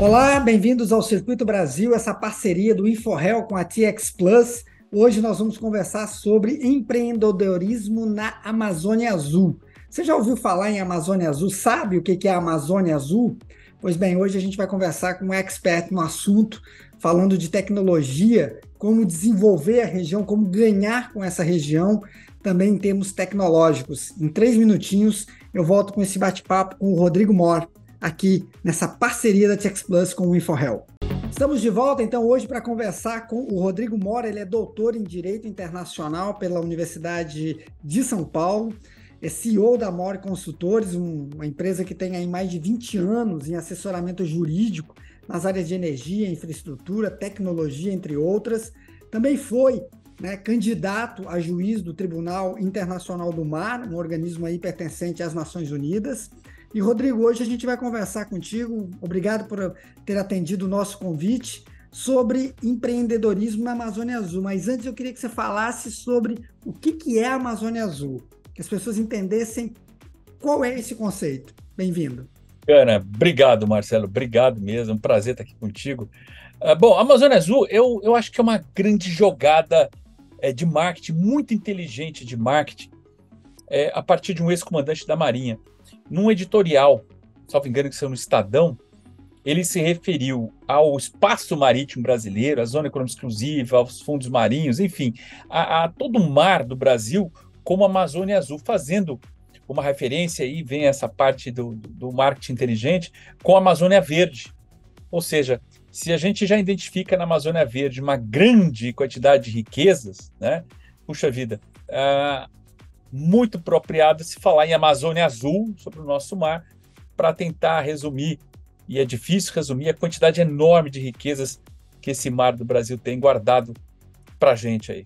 Olá, bem-vindos ao Circuito Brasil, essa parceria do InfoRel com a TX Plus. Hoje nós vamos conversar sobre empreendedorismo na Amazônia Azul. Você já ouviu falar em Amazônia Azul? Sabe o que é a Amazônia Azul? Pois bem, hoje a gente vai conversar com um expert no assunto, falando de tecnologia, como desenvolver a região, como ganhar com essa região, também em termos tecnológicos. Em três minutinhos eu volto com esse bate-papo com o Rodrigo Mor, aqui nessa parceria da TX Plus com o InfoHel. Estamos de volta então hoje para conversar com o Rodrigo Mora, ele é doutor em Direito Internacional pela Universidade de São Paulo, é CEO da More Consultores, uma empresa que tem aí mais de 20 anos em assessoramento jurídico nas áreas de energia, infraestrutura, tecnologia, entre outras. Também foi né, candidato a juiz do Tribunal Internacional do Mar, um organismo aí pertencente às Nações Unidas. E, Rodrigo, hoje a gente vai conversar contigo. Obrigado por ter atendido o nosso convite sobre empreendedorismo na Amazônia Azul. Mas antes eu queria que você falasse sobre o que, que é a Amazônia Azul, que as pessoas entendessem qual é esse conceito. Bem-vindo. Bacana, obrigado, Marcelo, obrigado mesmo, um prazer estar aqui contigo. Uh, bom, a Amazônia Azul, eu, eu acho que é uma grande jogada é, de marketing, muito inteligente de marketing, é, a partir de um ex-comandante da Marinha. Num editorial, salvo engano que saiu no Estadão, ele se referiu ao espaço marítimo brasileiro, à zona econômica exclusiva, aos fundos marinhos, enfim, a, a todo o mar do Brasil como Amazônia Azul, fazendo uma referência aí, vem essa parte do, do marketing inteligente, com a Amazônia Verde. Ou seja, se a gente já identifica na Amazônia Verde uma grande quantidade de riquezas, né? Puxa vida, uh, muito apropriado se falar em Amazônia Azul, sobre o nosso mar, para tentar resumir, e é difícil resumir, a quantidade enorme de riquezas que esse mar do Brasil tem guardado para a gente aí.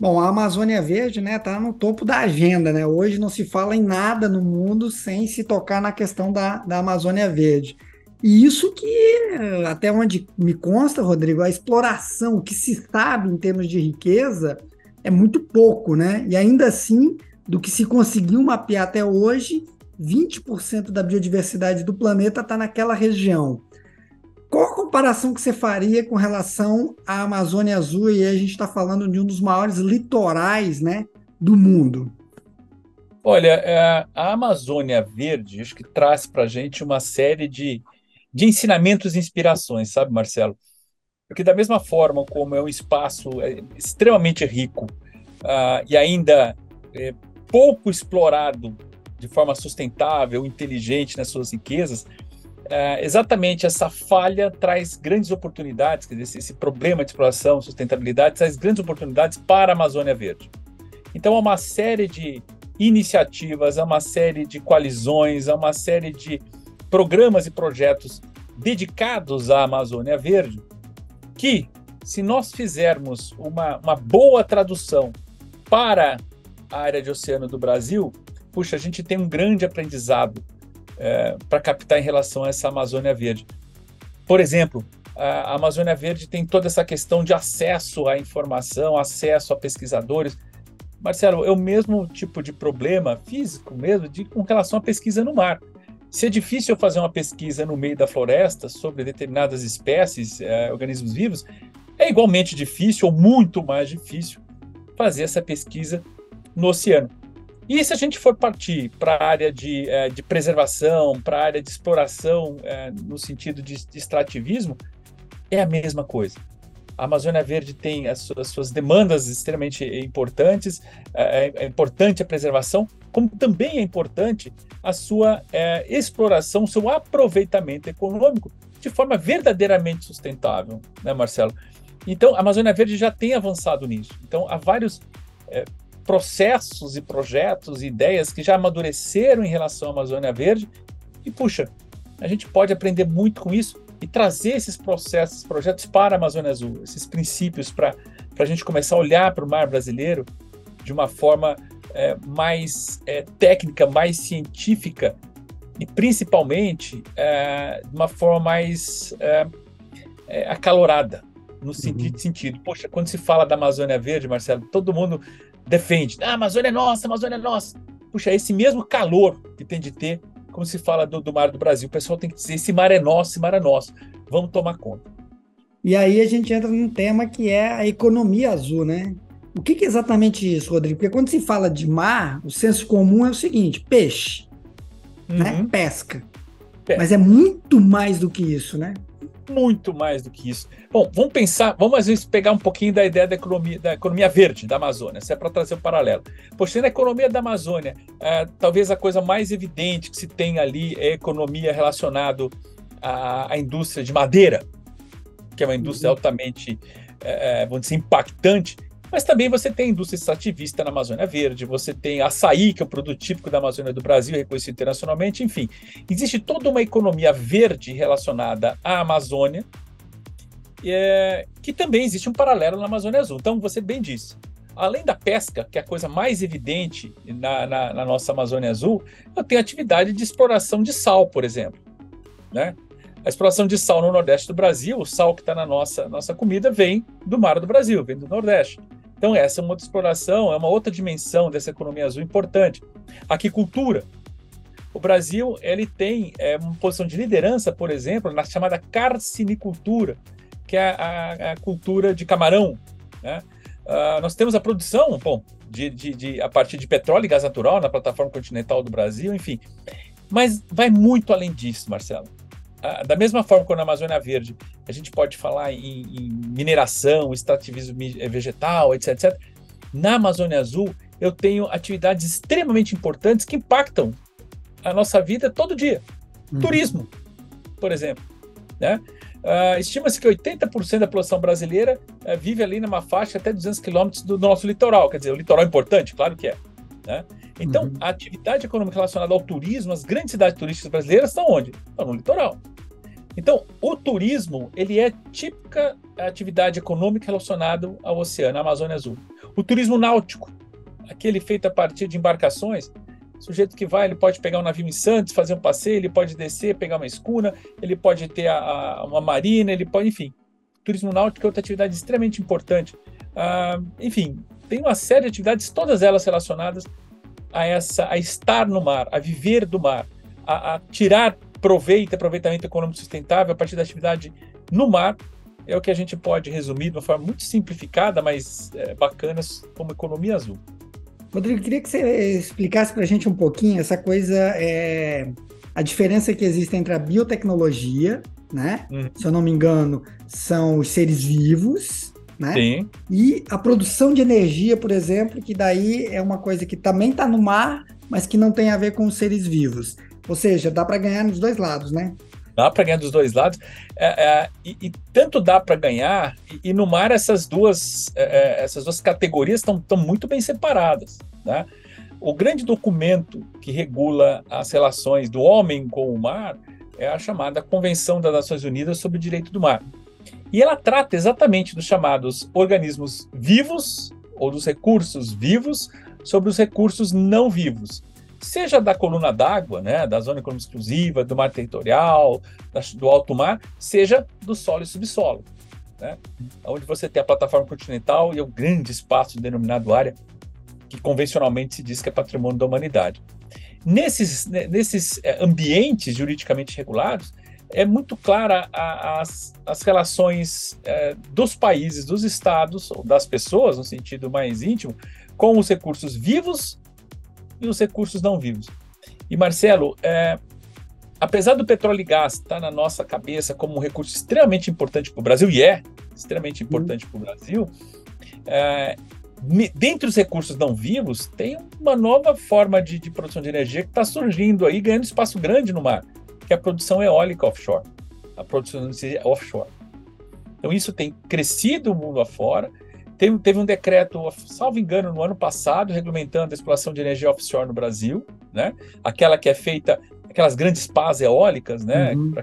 Bom, a Amazônia Verde né, tá no topo da agenda. Né? Hoje não se fala em nada no mundo sem se tocar na questão da, da Amazônia Verde. E isso que, até onde me consta, Rodrigo, a exploração que se sabe em termos de riqueza é muito pouco, né? E ainda assim, do que se conseguiu mapear até hoje, 20% da biodiversidade do planeta está naquela região. Qual a comparação que você faria com relação à Amazônia Azul? E a gente está falando de um dos maiores litorais né, do mundo. Olha, é, a Amazônia Verde, acho que traz para a gente uma série de, de ensinamentos e inspirações, sabe, Marcelo? Porque da mesma forma como é um espaço é, extremamente rico uh, e ainda é, pouco explorado de forma sustentável, inteligente nas suas riquezas, uh, exatamente essa falha traz grandes oportunidades, quer dizer, esse problema de exploração, sustentabilidade, traz grandes oportunidades para a Amazônia Verde. Então, há uma série de iniciativas, há uma série de coalizões, há uma série de programas e projetos dedicados à Amazônia Verde, que, se nós fizermos uma, uma boa tradução para a área de oceano do Brasil, puxa, a gente tem um grande aprendizado é, para captar em relação a essa Amazônia Verde. Por exemplo, a Amazônia Verde tem toda essa questão de acesso à informação, acesso a pesquisadores. Marcelo, é o mesmo tipo de problema físico mesmo de, com relação à pesquisa no mar. Se é difícil fazer uma pesquisa no meio da floresta sobre determinadas espécies, é, organismos vivos, é igualmente difícil ou muito mais difícil fazer essa pesquisa no oceano. E se a gente for partir para a área de, é, de preservação, para a área de exploração, é, no sentido de, de extrativismo, é a mesma coisa. A Amazônia Verde tem as, as suas demandas extremamente importantes, é, importante a preservação, como também é importante a sua é, exploração, seu aproveitamento econômico de forma verdadeiramente sustentável, né, Marcelo? Então, a Amazônia Verde já tem avançado nisso. Então, há vários é, processos e projetos e ideias que já amadureceram em relação à Amazônia Verde. E, puxa, a gente pode aprender muito com isso e trazer esses processos, projetos para a Amazônia Azul, esses princípios para a gente começar a olhar para o mar brasileiro de uma forma é, mais é, técnica, mais científica e principalmente é, de uma forma mais é, é, acalorada, no uhum. sentido, sentido, poxa, quando se fala da Amazônia Verde, Marcelo, todo mundo defende, ah, a Amazônia é nossa, a Amazônia é nossa. Puxa, esse mesmo calor que tem de ter como se fala do, do mar do Brasil. O pessoal tem que dizer: esse mar é nosso, esse mar é nosso. Vamos tomar conta. E aí a gente entra num tema que é a economia azul, né? O que, que é exatamente isso, Rodrigo? Porque quando se fala de mar, o senso comum é o seguinte: peixe, né? uhum. né? Pesca. Pesca. Mas é muito mais do que isso, né? muito mais do que isso. Bom, vamos pensar, vamos às vezes pegar um pouquinho da ideia da economia, da economia verde da Amazônia, se é para trazer um paralelo. Poxa, na economia da Amazônia, é, talvez a coisa mais evidente que se tem ali é a economia relacionada à, à indústria de madeira, que é uma indústria uhum. altamente, é, é, vamos dizer, impactante, mas também você tem indústria extrativista na Amazônia Verde, você tem açaí, que é o produto típico da Amazônia do Brasil, reconhecido internacionalmente, enfim. Existe toda uma economia verde relacionada à Amazônia, é, que também existe um paralelo na Amazônia Azul. Então, você bem disse, além da pesca, que é a coisa mais evidente na, na, na nossa Amazônia Azul, eu tenho atividade de exploração de sal, por exemplo. Né? A exploração de sal no Nordeste do Brasil, o sal que está na nossa, nossa comida, vem do mar do Brasil, vem do Nordeste. Então, essa é uma outra exploração, é uma outra dimensão dessa economia azul importante. Aquicultura. O Brasil ele tem é, uma posição de liderança, por exemplo, na chamada carcinicultura, que é a, a cultura de camarão. Né? Uh, nós temos a produção, bom, de, de, de, a partir de petróleo e gás natural na plataforma continental do Brasil, enfim. Mas vai muito além disso, Marcelo da mesma forma que na Amazônia Verde a gente pode falar em, em mineração, extrativismo eh, vegetal, etc, etc, na Amazônia Azul eu tenho atividades extremamente importantes que impactam a nossa vida todo dia. Uhum. Turismo, por exemplo. Né? Uh, Estima-se que 80% da população brasileira uh, vive ali numa faixa até 200 quilômetros do nosso litoral. Quer dizer, o litoral é importante, claro que é. Né? Então, uhum. a atividade econômica relacionada ao turismo, as grandes cidades turísticas brasileiras estão onde? Estão no litoral. Então, o turismo, ele é típica atividade econômica relacionada ao oceano, à Amazônia Azul. O turismo náutico, aquele feito a partir de embarcações, o sujeito que vai, ele pode pegar um navio em Santos, fazer um passeio, ele pode descer, pegar uma escuna, ele pode ter a, a, uma marina, ele pode, enfim. Turismo náutico é outra atividade extremamente importante. Ah, enfim, tem uma série de atividades, todas elas relacionadas a essa, a estar no mar, a viver do mar, a, a tirar proveito, aproveitamento econômico sustentável a partir da atividade no mar, é o que a gente pode resumir de uma forma muito simplificada, mas é, bacana, como economia azul. Rodrigo, queria que você explicasse para a gente um pouquinho essa coisa, é, a diferença que existe entre a biotecnologia, né? Uhum. Se eu não me engano, são os seres vivos, né? Sim. E a produção de energia, por exemplo, que daí é uma coisa que também está no mar, mas que não tem a ver com os seres vivos. Ou seja, dá para ganhar nos dois lados, né? Dá para ganhar dos dois lados. É, é, e, e, tanto dá para ganhar, e, e, no mar essas duas, é, é essas duas categorias estão muito bem separadas. Né? O grande documento que regula as relações do homem com o mar é a chamada Convenção das Nações Unidas sobre o Direito do Mar. E ela trata exatamente dos chamados organismos vivos, ou dos recursos vivos, sobre os recursos não vivos seja da coluna d'água, né, da zona econômica exclusiva, do mar territorial, do alto mar, seja do solo e subsolo. Né, onde você tem a plataforma continental e o grande espaço denominado área, que convencionalmente se diz que é patrimônio da humanidade. Nesses, né, nesses é, ambientes juridicamente regulados, é muito clara a, as, as relações é, dos países, dos estados, ou das pessoas, no sentido mais íntimo, com os recursos vivos e os recursos não vivos. E Marcelo, é, apesar do petróleo e gás estar na nossa cabeça como um recurso extremamente importante para o Brasil, e é extremamente uhum. importante para o Brasil, é, dentre os recursos não vivos, tem uma nova forma de, de produção de energia que está surgindo aí, ganhando espaço grande no mar, que é a produção eólica offshore, a produção de energia offshore. Então, isso tem crescido o mundo afora, Teve, teve um decreto, salvo engano, no ano passado, regulamentando a exploração de energia offshore no Brasil, né? Aquela que é feita, aquelas grandes pás eólicas, né? Uhum.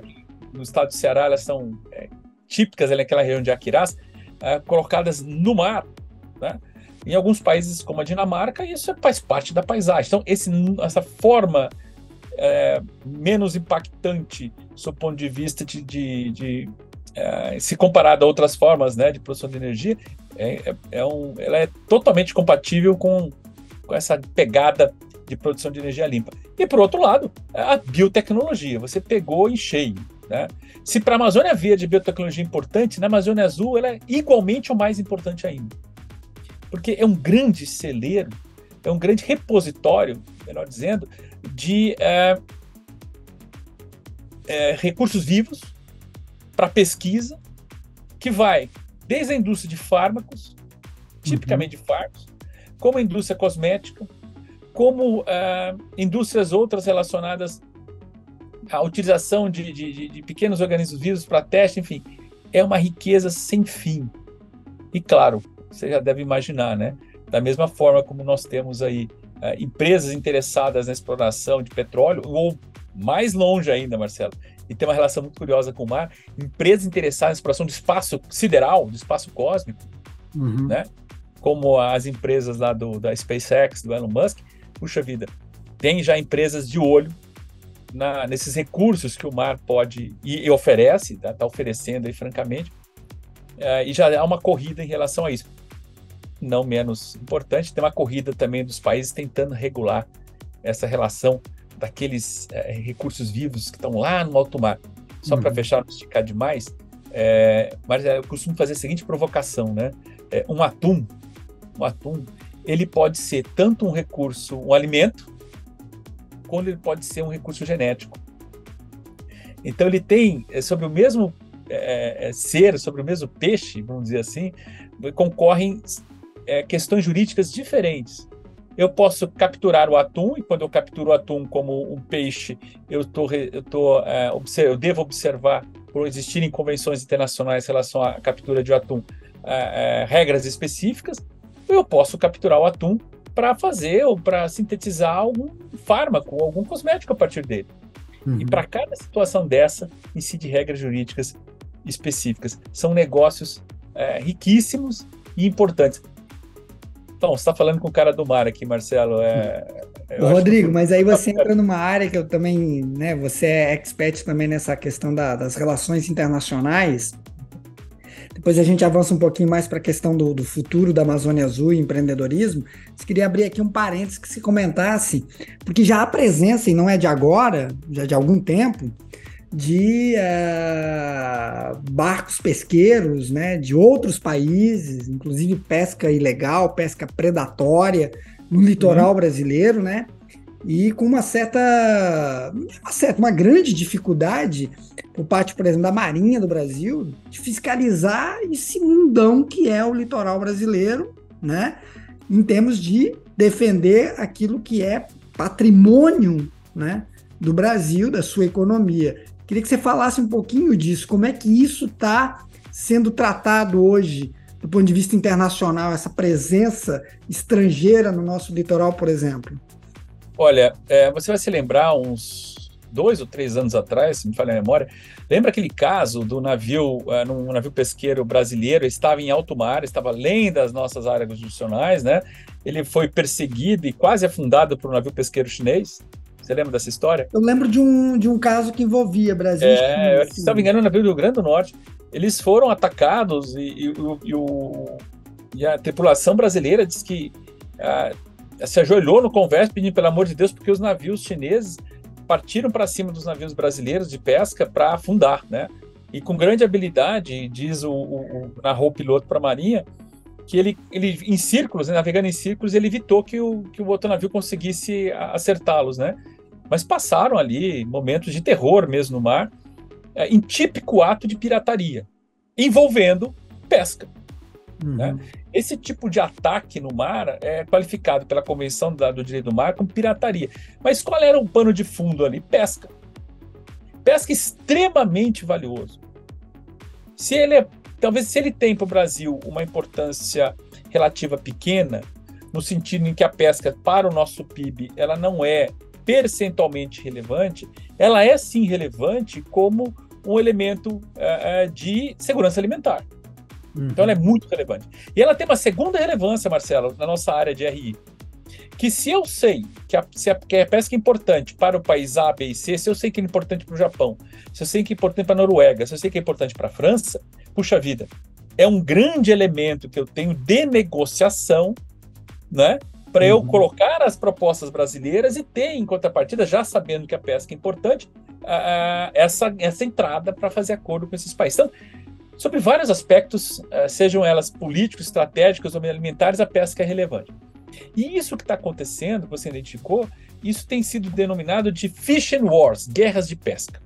no estado de Ceará, elas são é, típicas ali naquela região de Aquirás, é, colocadas no mar, né? Em alguns países, como a Dinamarca, isso faz parte da paisagem. Então, esse, essa forma é, menos impactante, sob o ponto de vista de, de, de é, se comparado a outras formas né, de produção de energia, é, é, é, um, ela é totalmente compatível com, com essa pegada de produção de energia limpa. E, por outro lado, a biotecnologia. Você pegou em cheio. Né? Se para a Amazônia Verde biotecnologia é importante, na Amazônia Azul ela é igualmente ou mais importante ainda. Porque é um grande celeiro, é um grande repositório, melhor dizendo, de é, é, recursos vivos para pesquisa, que vai desde a indústria de fármacos, tipicamente uhum. de fármacos, como a indústria cosmética, como uh, indústrias outras relacionadas à utilização de, de, de pequenos organismos vivos para teste, enfim, é uma riqueza sem fim. E claro, você já deve imaginar, né? Da mesma forma como nós temos aí uh, empresas interessadas na exploração de petróleo, ou mais longe ainda, Marcelo, e tem uma relação muito curiosa com o mar, empresas interessadas na exploração do espaço sideral, do espaço cósmico, uhum. né? como as empresas lá do, da SpaceX, do Elon Musk, puxa vida, tem já empresas de olho na, nesses recursos que o mar pode e, e oferece, está tá oferecendo aí, francamente, é, e já há uma corrida em relação a isso. Não menos importante, tem uma corrida também dos países tentando regular essa relação daqueles é, recursos vivos que estão lá no alto mar. Só uhum. para fechar, não esticar demais, é, mas eu costumo fazer a seguinte provocação, né? É, um atum o atum, ele pode ser tanto um recurso, um alimento, quando ele pode ser um recurso genético. Então ele tem é, sobre o mesmo é, ser, sobre o mesmo peixe, vamos dizer assim, concorrem é, questões jurídicas diferentes. Eu posso capturar o atum e quando eu capturo o atum como um peixe, eu tô, eu tô, é, eu devo observar por existirem convenções internacionais em relação à captura de atum é, regras específicas eu posso capturar o atum para fazer ou para sintetizar algum fármaco, algum cosmético a partir dele. Uhum. E para cada situação dessa, incide regras jurídicas específicas. São negócios é, riquíssimos e importantes. Então, você está falando com o cara do mar aqui, Marcelo. É, Rodrigo, que... mas aí você entra numa área que eu também, né? Você é expert também nessa questão da, das relações internacionais. Depois a gente avança um pouquinho mais para a questão do, do, futuro da Amazônia Azul e empreendedorismo. Eu queria abrir aqui um parênteses que se comentasse, porque já há presença, e não é de agora, já de algum tempo, de uh, barcos pesqueiros né, de outros países, inclusive pesca ilegal, pesca predatória no litoral uhum. brasileiro, né? e com uma certa, uma certa, uma grande dificuldade por parte, por exemplo, da Marinha do Brasil de fiscalizar esse mundão que é o litoral brasileiro, né? Em termos de defender aquilo que é patrimônio, né? Do Brasil, da sua economia. Queria que você falasse um pouquinho disso, como é que isso está sendo tratado hoje do ponto de vista internacional, essa presença estrangeira no nosso litoral, por exemplo. Olha, é, você vai se lembrar uns dois ou três anos atrás, se me falha a memória, lembra aquele caso do navio, uh, num navio pesqueiro brasileiro, estava em alto mar, estava além das nossas áreas jurisdicionais, né? Ele foi perseguido e quase afundado por um navio pesqueiro chinês. Você lembra dessa história? Eu lembro de um, de um caso que envolvia Brasil. É, se não me engano, o navio do Rio Grande do Norte. Eles foram atacados e, e, e, o, e a tripulação brasileira diz que uh, se ajoelhou no converso pedindo pelo amor de Deus, porque os navios chineses partiram para cima dos navios brasileiros de pesca para afundar, né? E com grande habilidade, diz o, o, o narrou o piloto para a Marinha, que ele, ele em círculos, né, navegando em círculos, ele evitou que o, que o outro navio conseguisse acertá-los, né? Mas passaram ali momentos de terror mesmo no mar, é, em típico ato de pirataria, envolvendo pesca. Uhum. Né? Esse tipo de ataque no mar é qualificado pela Convenção do Direito do Mar como pirataria. Mas qual era o pano de fundo ali? Pesca. Pesca extremamente valioso. Se ele é, talvez se ele tem para o Brasil uma importância relativa pequena, no sentido em que a pesca para o nosso PIB ela não é percentualmente relevante, ela é sim relevante como um elemento uh, de segurança alimentar. Uhum. Então ela é muito relevante. E ela tem uma segunda relevância, Marcelo, na nossa área de RI. Que se eu sei que a, se a, que a pesca é importante para o país A, B e C, se eu sei que é importante para o Japão, se eu sei que é importante para a Noruega, se eu sei que é importante para a França, puxa vida, é um grande elemento que eu tenho de negociação, né? Para eu uhum. colocar as propostas brasileiras e ter, em contrapartida, já sabendo que a pesca é importante, uh, essa, essa entrada para fazer acordo com esses países. Então, sobre vários aspectos, uh, sejam elas políticos, estratégicos ou alimentares, a pesca é relevante. E isso que está acontecendo, que você identificou, isso tem sido denominado de fish and wars, guerras de pesca.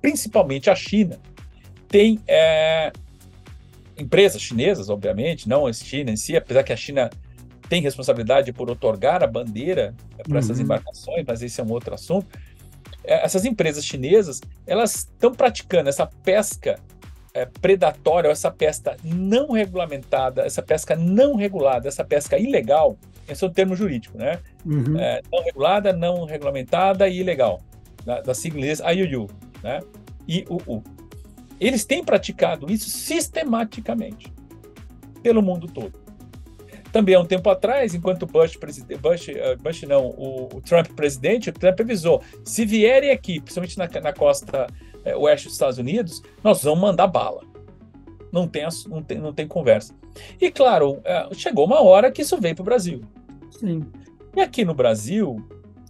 Principalmente a China tem é, empresas chinesas, obviamente, não a China em si, apesar que a China tem responsabilidade por otorgar a bandeira para uhum. essas embarcações, mas esse é um outro assunto. É, essas empresas chinesas, elas estão praticando essa pesca é, predatória, essa pesca não regulamentada, essa pesca não regulada, essa pesca ilegal, esse é o termo jurídico, né? Uhum. É, não regulada, não regulamentada e ilegal, da, da sigla inglesa IUU, né? IUU. Eles têm praticado isso sistematicamente pelo mundo todo. Também há um tempo atrás, enquanto Bush, Bush, uh, Bush não, o, o, Trump presidente, o Trump avisou: se vierem aqui, principalmente na, na costa é, oeste dos Estados Unidos, nós vamos mandar bala. Não tem, não tem, não tem conversa. E claro, é, chegou uma hora que isso veio para o Brasil. Sim. E aqui no Brasil,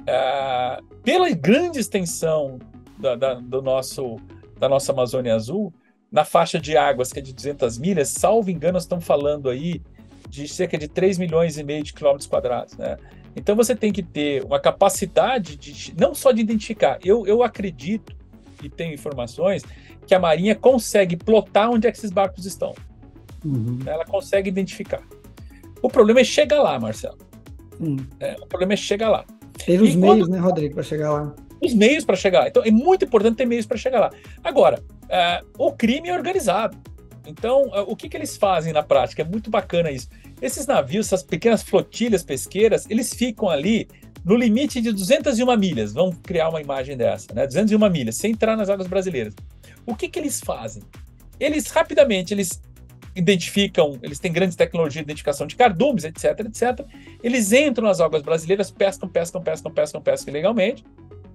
é, pela grande extensão da, da, do nosso, da nossa Amazônia Azul, na faixa de águas que é de 200 milhas, salvo engano, nós estamos falando aí de cerca de 3 milhões e meio de quilômetros quadrados, né? Então você tem que ter uma capacidade de não só de identificar. Eu, eu acredito e tenho informações que a Marinha consegue plotar onde é que esses barcos estão. Uhum. Ela consegue identificar. O problema é chegar lá, Marcelo. Uhum. É, o problema é chegar lá. Ter os meios, quando... né, Rodrigo, para chegar lá. Os meios para chegar lá. Então é muito importante ter meios para chegar lá. Agora, uh, o crime é organizado. Então, uh, o que, que eles fazem na prática? É muito bacana isso. Esses navios, essas pequenas flotilhas pesqueiras, eles ficam ali no limite de 201 milhas. Vamos criar uma imagem dessa, né? 201 milhas, sem entrar nas águas brasileiras. O que, que eles fazem? Eles rapidamente, eles identificam, eles têm grandes tecnologias de identificação de cardumes, etc, etc. Eles entram nas águas brasileiras, pescam, pescam, pescam, pescam, pescam ilegalmente.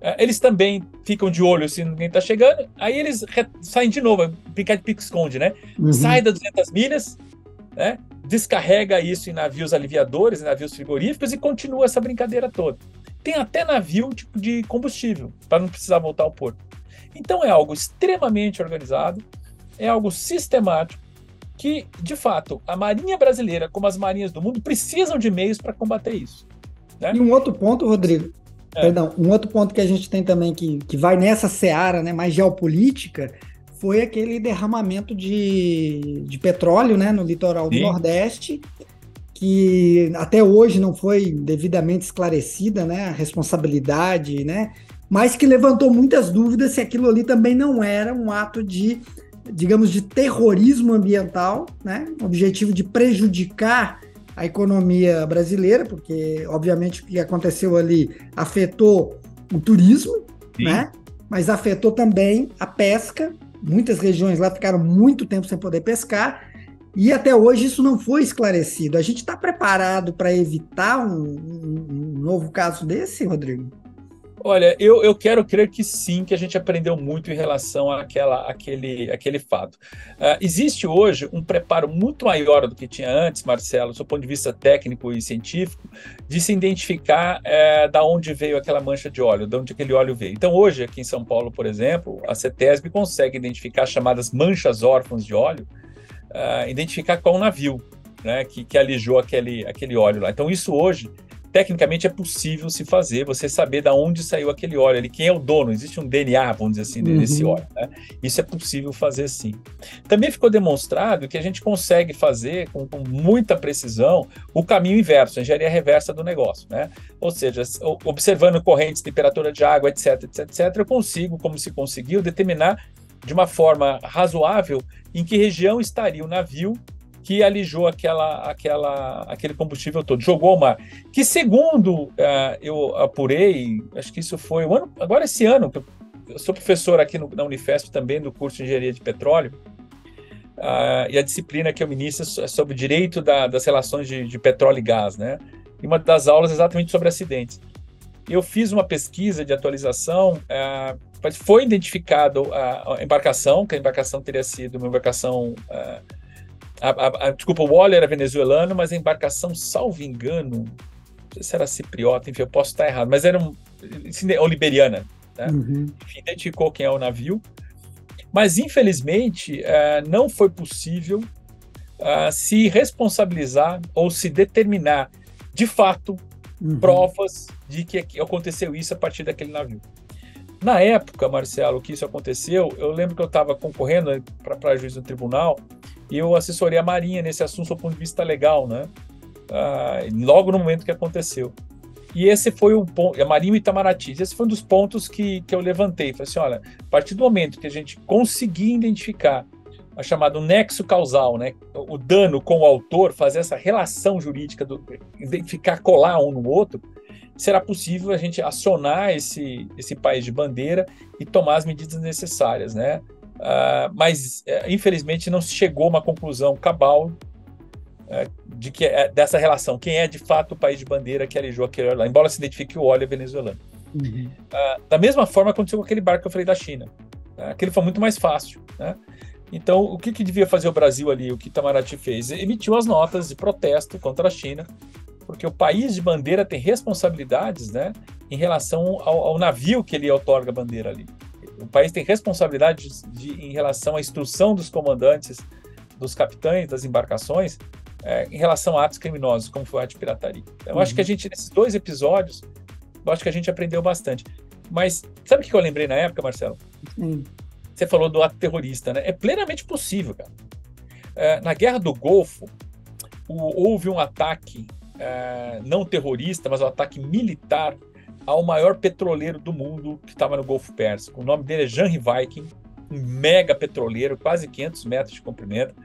É, eles também ficam de olho se ninguém está chegando. Aí eles saem de novo, brincar de pique-esconde, né? Uhum. Sai das 200 milhas, né? descarrega isso em navios aliviadores, em navios frigoríficos e continua essa brincadeira toda. Tem até navio tipo de combustível, para não precisar voltar ao porto. Então é algo extremamente organizado, é algo sistemático, que, de fato, a Marinha brasileira, como as marinhas do mundo, precisam de meios para combater isso. Né? E um outro ponto, Rodrigo, é. perdão, um outro ponto que a gente tem também que, que vai nessa seara né, mais geopolítica, foi aquele derramamento de, de petróleo né, no litoral Sim. do Nordeste, que até hoje não foi devidamente esclarecida né, a responsabilidade, né, mas que levantou muitas dúvidas se aquilo ali também não era um ato de, digamos, de terrorismo ambiental, né, objetivo de prejudicar a economia brasileira, porque obviamente o que aconteceu ali afetou o turismo, Sim. né? Mas afetou também a pesca Muitas regiões lá ficaram muito tempo sem poder pescar e até hoje isso não foi esclarecido. A gente está preparado para evitar um, um, um, novo caso desse, Rodrigo? Olha, eu, eu quero crer que sim, que a gente aprendeu muito em relação àquela, àquele, àquele fato. Uh, existe hoje um preparo muito maior do que tinha antes, Marcelo, do ponto de vista técnico e científico, de se identificar uh, da onde veio aquela mancha de óleo, de onde aquele óleo veio. Então, hoje, aqui em São Paulo, por exemplo, a CETESB consegue identificar chamadas manchas órfãs de óleo, uh, identificar qual navio né, que, que alijou aquele, aquele óleo lá. Então, isso hoje tecnicamente é possível se fazer, você saber de onde saiu aquele óleo ali, quem é o dono, existe um DNA, vamos dizer assim, uhum. desse óleo. Né? Isso é possível fazer sim. Também ficou demonstrado que a gente consegue fazer com, com muita precisão o caminho inverso, a engenharia reversa do negócio. Né? Ou seja, observando correntes, temperatura de água, etc, etc, etc, eu consigo, como se conseguiu, determinar de uma forma razoável em que região estaria o navio que alijou aquela, aquela, aquele combustível todo, jogou ao mar. Que segundo uh, eu apurei, acho que isso foi um ano, agora esse ano, eu sou professor aqui no, na Unifesp também do curso de Engenharia de Petróleo, uh, e a disciplina que eu ministro é sobre o direito da, das relações de, de, petróleo e gás, né? E uma das aulas é exatamente sobre acidentes. Eu fiz uma pesquisa de atualização, uh, foi identificado a, embarcação, que a embarcação teria sido uma embarcação a, a, a, desculpa, o óleo era venezuelano, mas a embarcação, salvo engano, não sei se era cipriota, enfim, eu posso estar errado, mas era um, ou liberiana, né? Uhum. Enfim, identificou quem é o navio, mas infelizmente uh, não foi possível uh, se responsabilizar ou se determinar de fato uhum. provas de que aconteceu isso a partir daquele navio. Na época, Marcelo, que isso aconteceu, eu lembro que eu estava concorrendo para juiz no tribunal e eu assessorei a Marinha nesse assunto do ponto de vista legal, né? Ah, logo no momento que aconteceu. E esse foi um ponto, a Marinha e Itamaraty, esse foi um dos pontos que, que eu levantei. Falei assim: olha, a partir do momento que a gente conseguir identificar a chamada nexo causal, né? O dano com o autor, fazer essa relação jurídica, do, identificar, colar um no outro, será possível a gente acionar esse, esse país de bandeira e tomar as medidas necessárias, né? Uh, mas, uh, infelizmente, não se chegou a uma conclusão cabal uh, de que é, dessa relação. Quem é, de fato, o país de bandeira que alijou aquele lá, embora se identifique o óleo venezuelano. Uhum. Ah, da mesma forma, aconteceu com aquele barco que eu falei da China. Né? Aquele foi muito mais fácil, né? Então, o que, que devia fazer o Brasil ali, o que Itamaraty fez? Emitiu as notas de protesto contra a China, porque o país de bandeira tem responsabilidades né, em relação ao, ao navio que ele otorga a bandeira ali. O país tem responsabilidades de, em relação à instrução dos comandantes, dos capitães das embarcações, é, em relação a atos criminosos, como foi o ato de pirataria. Então, eu uhum. acho que a gente, nesses dois episódios, eu acho que a gente aprendeu bastante. Mas sabe o que eu lembrei na época, Marcelo? Uhum. Você falou do ato terrorista, né? É plenamente possível, cara. É, na Guerra do Golfo, o, houve um ataque é, não terrorista, mas um ataque militar ao maior petroleiro do mundo que estava no Golfo Pérsico. O nome dele é Janri Viking, um mega petroleiro, quase 500 metros de comprimento.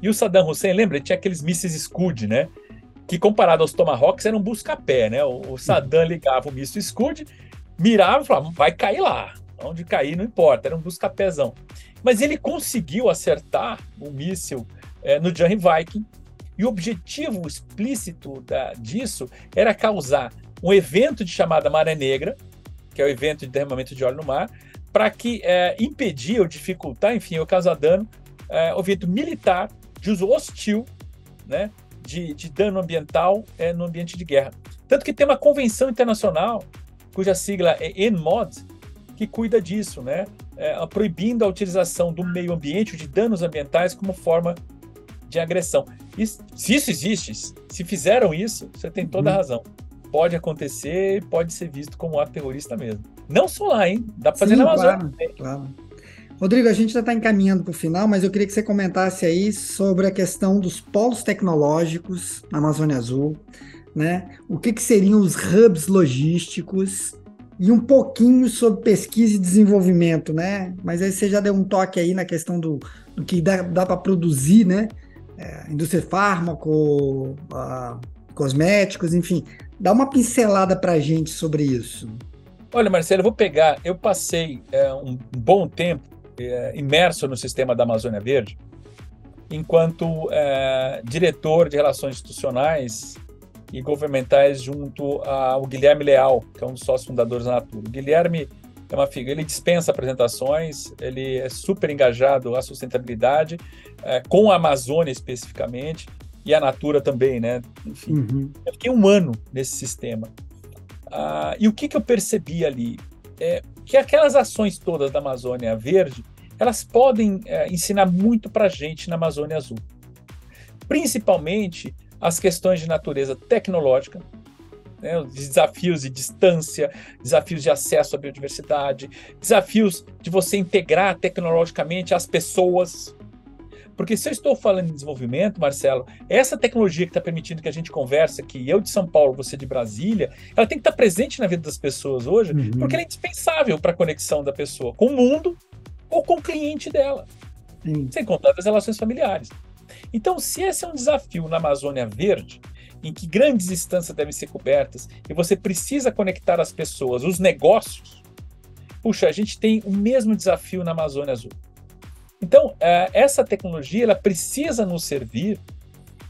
E o Saddam Hussein, lembra, ele tinha aqueles mísseis Scud, né? Que comparado aos Tomahawks eram um busca-pé, né? O, o Saddam ligava o míssil Scud, mirava e falava, vai cair lá. Onde cair não importa, era um busca-pezão. Mas ele conseguiu acertar o míssil é, no Janri Viking, e o objetivo explícito da, disso era causar um evento de chamada Maré Negra, que é o evento de derramamento de óleo no mar, para que é, impedir ou dificultar, enfim, ou causar dano, é, o evento militar de uso hostil, né, de, de dano ambiental é, no ambiente de guerra. Tanto que tem uma convenção internacional, cuja sigla é ENMOD, que cuida disso, né, é, proibindo a utilização do meio ambiente, de danos ambientais, como forma de agressão. Se isso existe, se fizeram isso, você tem toda a uhum. razão. Pode acontecer, pode ser visto como ato terrorista mesmo. Não só lá, hein? Dá para fazer Sim, na Amazônia. Claro, claro. Rodrigo, a gente já está encaminhando para o final, mas eu queria que você comentasse aí sobre a questão dos polos tecnológicos na Amazônia Azul, né? O que, que seriam os hubs logísticos e um pouquinho sobre pesquisa e desenvolvimento, né? Mas aí você já deu um toque aí na questão do, do que dá, dá para produzir, né? É, indústria fármaco, cosméticos, enfim. Dá uma pincelada para a gente sobre isso. Olha, Marcelo, eu vou pegar. Eu passei é, um bom tempo é, imerso no sistema da Amazônia Verde, enquanto é, diretor de relações institucionais e governamentais junto ao Guilherme Leal, que é um dos sócios fundadores da Natura. O Guilherme é uma figura, ele dispensa apresentações, ele é super engajado à sustentabilidade, é, com a Amazônia especificamente, e a Natura também, né? Enfim, uhum. eu fiquei um ano nesse sistema. Ah, e o que, que eu percebi ali? É que aquelas ações todas da Amazônia Verde, elas podem é, ensinar muito para a gente na Amazônia Azul. Principalmente as questões de natureza tecnológica, né, os desafios de distância, desafios de acesso à biodiversidade, desafios de você integrar tecnologicamente as pessoas. Porque se eu estou falando em desenvolvimento, Marcelo, essa tecnologia que está permitindo que a gente converse aqui, eu de São Paulo, você de Brasília, ela tem que estar tá presente na vida das pessoas hoje, uhum. porque ela é indispensável para a conexão da pessoa com o mundo ou com o cliente dela. Uhum. Sem contar as relações familiares. Então, se esse é um desafio na Amazônia Verde, em que grandes distâncias devem ser cobertas e você precisa conectar as pessoas, os negócios, puxa, a gente tem o mesmo desafio na Amazônia Azul. Então, uh, essa tecnologia ela precisa nos servir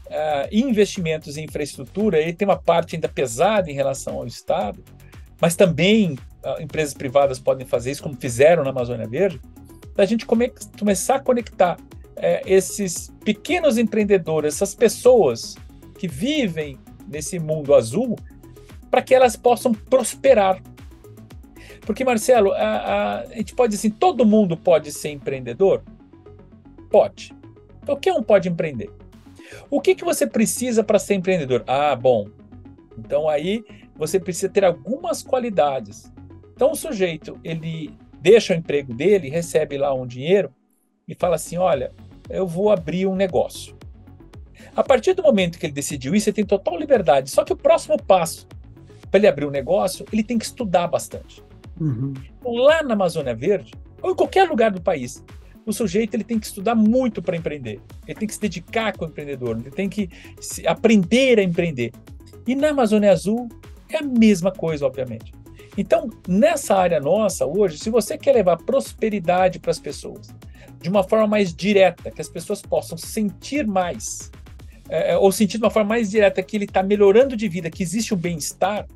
uh, investimentos em infraestrutura, e tem uma parte ainda pesada em relação ao Estado, mas também uh, empresas privadas podem fazer isso, como fizeram na Amazônia Verde, da gente come começar a conectar é, esses pequenos empreendedores, essas pessoas que vivem nesse mundo azul, para que elas possam prosperar. Porque, Marcelo, a, a, a, gente pode dizer assim: todo mundo pode ser empreendedor? Pode. Qualquer um pode empreender. O que, que você precisa para ser empreendedor? Ah, bom. Então aí você precisa ter algumas qualidades. Então o sujeito, ele deixa o emprego dele, recebe lá um dinheiro e fala assim: olha, eu vou abrir um negócio. A partir do momento que ele decidiu isso, ele tem total liberdade. Só que o próximo passo para ele abrir um negócio, ele tem que estudar bastante. Uhum. Então, lá na Amazônia Verde, ou em qualquer lugar do país, o sujeito ele tem que estudar muito para empreender. Ele tem que se dedicar com o empreendedor, ele tem que aprender a empreender. E na Amazônia Azul é a mesma coisa, obviamente. Então, nessa área nossa hoje, se você quer levar prosperidade para as pessoas, de uma forma mais direta, que as pessoas possam sentir mais, é, é, ou sentir de uma forma mais direta que ele está melhorando de vida, que existe o bem-estar,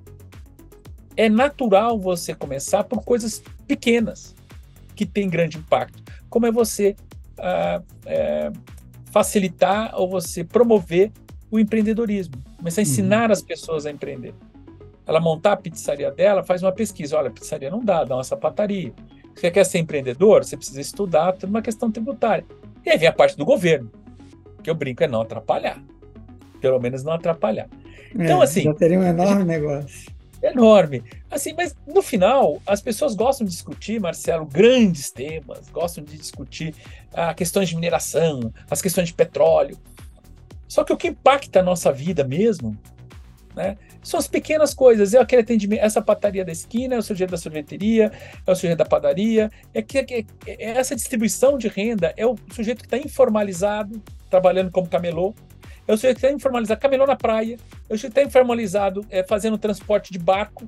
é natural você começar por coisas pequenas que têm grande impacto, como é você ah, é, facilitar ou você promover o empreendedorismo, começar a ensinar uhum. as pessoas a empreender. Ela montar a pizzaria dela, faz uma pesquisa, olha, pizzaria não dá, dá uma sapataria. Você quer ser empreendedor? Você precisa estudar toda uma questão tributária. E aí vem a parte do governo, que eu brinco é não atrapalhar. Pelo menos não atrapalhar. É, então, assim. Já teria um enorme negócio. Enorme. Assim, mas no final, as pessoas gostam de discutir, Marcelo, grandes temas, gostam de discutir ah, questões de mineração, as questões de petróleo. Só que o que impacta a nossa vida mesmo né? São as pequenas coisas. É aquele atendimento, essa pataria da esquina, é o sujeito da sorveteria, é o sujeito da padaria. É, que, é, é essa distribuição de renda é o sujeito que está informalizado, trabalhando como camelô. É o sujeito que está informalizado, camelô na praia. É o sujeito que está informalizado, é, fazendo transporte de barco,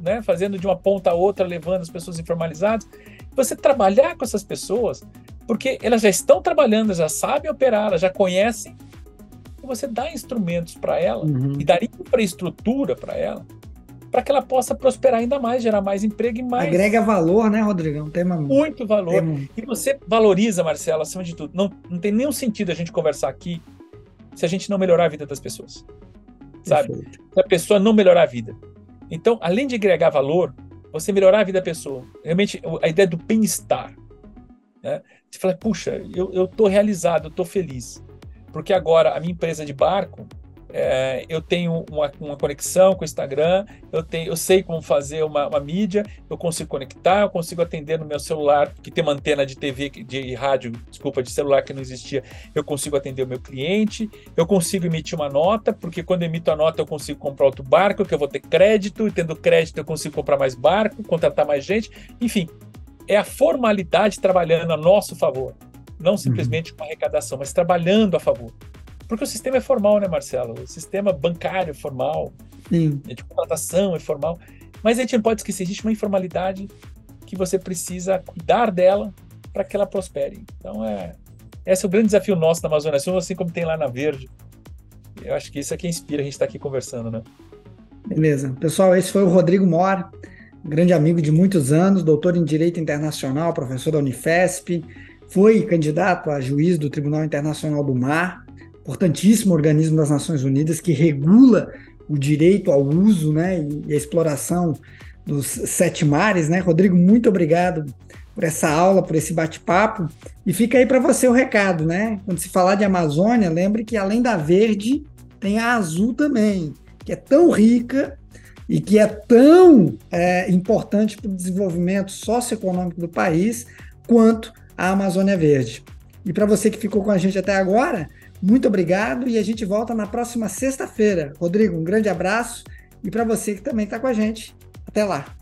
né? fazendo de uma ponta a outra, levando as pessoas informalizadas. Você trabalhar com essas pessoas, porque elas já estão trabalhando, já sabem operar, elas já conhecem você dá instrumentos para ela uhum. e dar infraestrutura para ela, para que ela possa prosperar ainda mais, gerar mais emprego e mais. Agrega valor, né, Rodrigo? Um tema muito valor. Tema... E você valoriza, Marcelo, acima de tudo. Não, não tem nenhum sentido a gente conversar aqui se a gente não melhorar a vida das pessoas. Sabe? Perfeito. Se a pessoa não melhorar a vida. Então, além de agregar valor, você melhorar a vida da pessoa. Realmente, a ideia do bem-estar. Né? Você fala, puxa, eu estou realizado, eu estou feliz porque agora a minha empresa de barco, é, eu tenho uma, uma, conexão com o Instagram, eu, tenho, eu sei como fazer uma, uma, mídia, eu consigo conectar, eu consigo atender no meu celular, que tem uma antena de TV, de rádio, desculpa, de celular que não existia, eu consigo atender o meu cliente, eu consigo emitir uma nota, porque quando eu emito a nota eu consigo comprar outro barco, que eu vou ter crédito, e tendo crédito eu consigo comprar mais barco, contratar mais gente, enfim, é a formalidade trabalhando a nosso favor não simplesmente com arrecadação, mas trabalhando a favor. Porque o sistema é formal, né, Marcelo? O sistema bancário é formal, Sim. de contratação é formal, mas a gente não pode esquecer, existe uma informalidade que você precisa cuidar dela para que ela prospere. Então, é, esse é o grande desafio nosso na Amazônia Sul, assim como tem lá na Verde. Eu acho que isso é que inspira a gente estar tá aqui conversando, né? Beleza. Pessoal, esse foi o Rodrigo Mora, grande amigo de muitos anos, doutor em Direito Internacional, professor da Unifesp, foi candidato a juiz do Tribunal Internacional do Mar, importantíssimo organismo das Nações Unidas que regula o direito ao uso né, e a exploração dos sete mares. Né? Rodrigo, muito obrigado por essa aula, por esse bate-papo. E fica aí para você o recado, né? Quando se falar de Amazônia, lembre que além da verde, tem a azul também, que é tão rica e que é tão é, importante para o desenvolvimento socioeconômico do país quanto a Amazônia Verde. E para você que ficou com a gente até agora, muito obrigado e a gente volta na próxima sexta-feira. Rodrigo, um grande abraço e para você que também está com a gente, até lá.